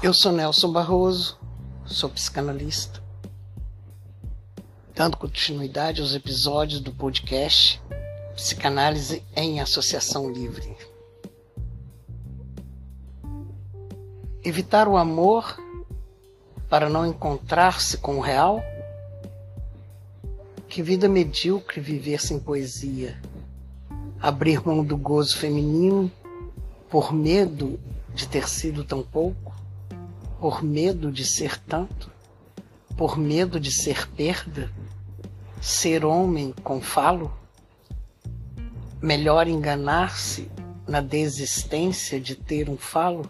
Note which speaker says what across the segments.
Speaker 1: Eu sou Nelson Barroso, sou psicanalista, dando continuidade aos episódios do podcast Psicanálise em Associação Livre. Evitar o amor para não encontrar-se com o real? Que vida medíocre viver sem poesia. Abrir mão do gozo feminino por medo de ter sido tão pouco? Por medo de ser tanto? Por medo de ser perda? Ser homem com falo? Melhor enganar-se na desistência de ter um falo?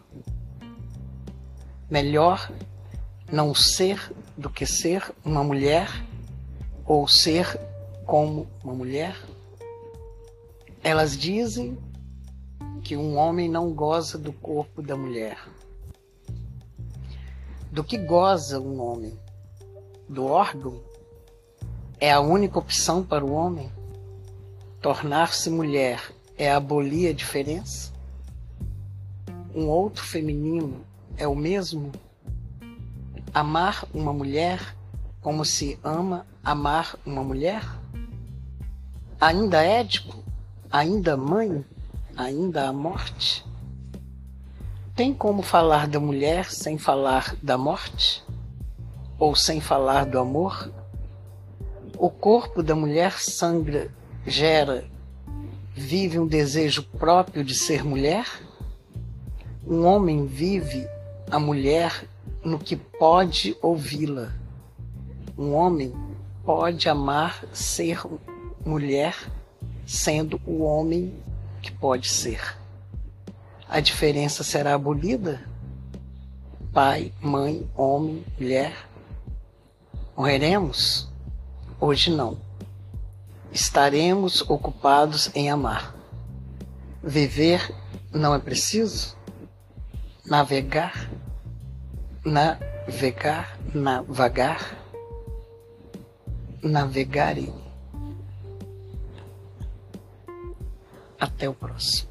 Speaker 1: Melhor não ser do que ser uma mulher ou ser como uma mulher? Elas dizem que um homem não goza do corpo da mulher. Do que goza um homem? Do órgão? É a única opção para o homem? Tornar-se mulher é abolir a diferença? Um outro feminino é o mesmo? Amar uma mulher como se ama amar uma mulher? Ainda Édipo? Ainda mãe? Ainda a morte? Tem como falar da mulher sem falar da morte? Ou sem falar do amor? O corpo da mulher sangra gera, vive um desejo próprio de ser mulher? Um homem vive a mulher no que pode ouvi-la. Um homem pode amar ser mulher sendo o homem que pode ser. A diferença será abolida? Pai, mãe, homem, mulher? Morreremos? Hoje não estaremos ocupados em amar. Viver não é preciso? Navegar? Navegar? Navagar? Navegarem. Até o próximo.